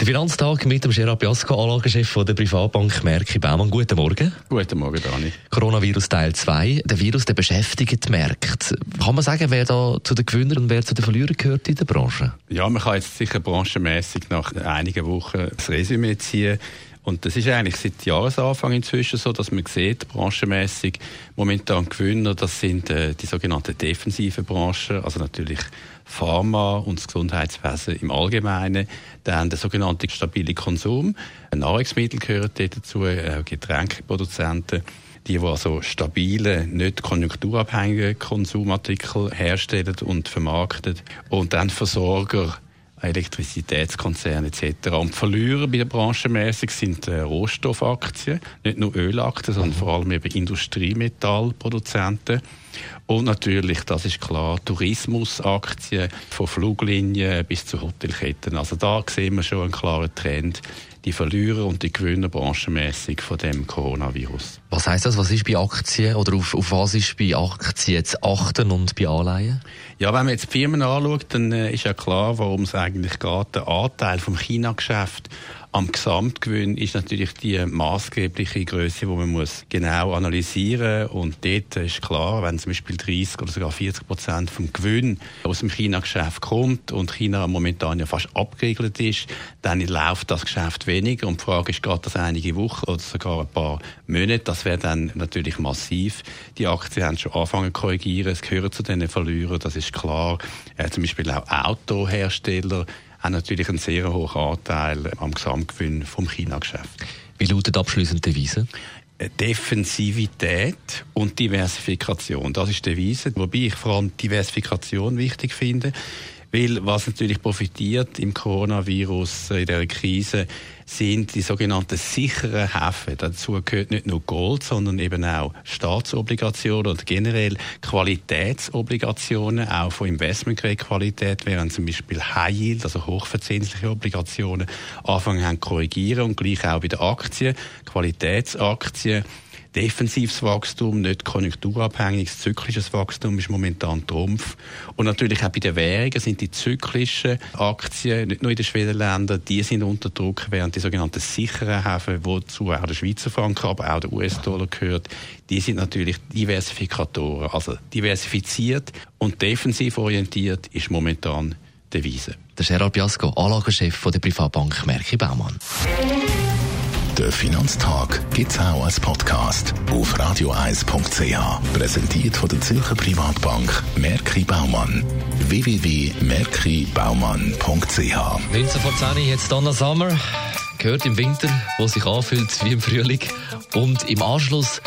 der Finanztag mit dem Gerard Biasco, Anlagechef der Privatbank Merki Baumann. Guten Morgen. Guten Morgen, Dani. Coronavirus Teil 2. Der Virus der beschäftigt Märkte. Kann man sagen, wer da zu den Gewinnern und wer zu den Verlierern gehört in der Branche? Ja, man kann jetzt sicher branchenmässig nach einigen Wochen das Resümee ziehen. Und das ist eigentlich seit Jahresanfang inzwischen so, dass man sieht, branchenmässig momentan Gewinner, das sind äh, die sogenannten defensiven Branchen, also natürlich Pharma und das Gesundheitswesen im Allgemeinen, dann der sogenannte stabile Konsum, Nahrungsmittel gehören dazu, äh, Getränkeproduzenten, die, die also stabile, nicht konjunkturabhängige Konsumartikel herstellen und vermarkten. Und dann Versorger Elektrizitätskonzerne etc. Und die Verlierer bei der Branche mäßig sind äh, Rohstoffaktien, nicht nur Ölaktien, sondern vor allem eben Industriemetallproduzenten. Und natürlich, das ist klar, Tourismusaktien von Fluglinien bis zu Hotelketten. Also da sehen wir schon einen klaren Trend die Verlierer und die Gewinner branchenmässig von dem Coronavirus. Was heißt das? Was ist bei Aktien oder auf, auf was ist bei Aktien zu achten und bei Anleihen? Ja, wenn man jetzt die Firmen anschaut, dann äh, ist ja klar, worum es eigentlich geht. Der Anteil vom China-Geschäft am Gesamtgewinn ist natürlich die maßgebliche Größe, die man muss genau analysieren und dort ist klar, wenn zum Beispiel 30 oder sogar 40 Prozent vom Gewinn aus dem China-Geschäft kommt und China momentan ja fast abgeregelt ist, dann läuft das Geschäft weniger und die Frage ist, geht das einige Wochen oder sogar ein paar Monate, das wäre dann natürlich massiv. Die Aktien haben schon angefangen zu korrigieren, es gehören zu den Verlierern, das ist klar. Äh, zum Beispiel auch Autohersteller haben natürlich einen sehr hohen Anteil am Gesamtgewinn vom China-Geschäft. Wie lautet abschließend die Devise? Äh, Defensivität und Diversifikation. Das ist die Devise, wobei ich vor allem Diversifikation wichtig finde. Weil was natürlich profitiert im Coronavirus, äh, in der Krise, sind die sogenannten sicheren Häfen. Dazu gehört nicht nur Gold, sondern eben auch Staatsobligationen oder generell Qualitätsobligationen, auch von Investmentgrade-Qualität, während zum Beispiel High Yield, also hochverzinsliche Obligationen, anfangen haben korrigieren und gleich auch bei den Aktien, Qualitätsaktien defensives Wachstum, nicht konjunkturabhängiges, zyklisches Wachstum ist momentan Trumpf. Und natürlich auch bei den Währungen sind die zyklischen Aktien, nicht nur in den Schwedenländern, die sind unter Druck, während die sogenannten sicheren Häfen, wozu auch der Schweizer Franken, aber auch der US-Dollar gehört, die sind natürlich Diversifikatoren. Also diversifiziert und defensiv orientiert ist momentan die Devise. Der Gerard Biasco, Anlagechef der Privatbank Merki Baumann. Der Finanztag gibt es auch als Podcast auf radioeis.ch. Präsentiert von der Zürcher Privatbank Merki Baumann. www.merkibaumann.ch 19 vor 10 jetzt Donna Summer. Gehört im Winter, wo sich anfühlt wie im Frühling. Und im Anschluss.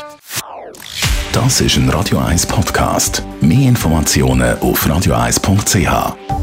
Das ist ein Radio 1 Podcast. Mehr Informationen auf radioeis.ch.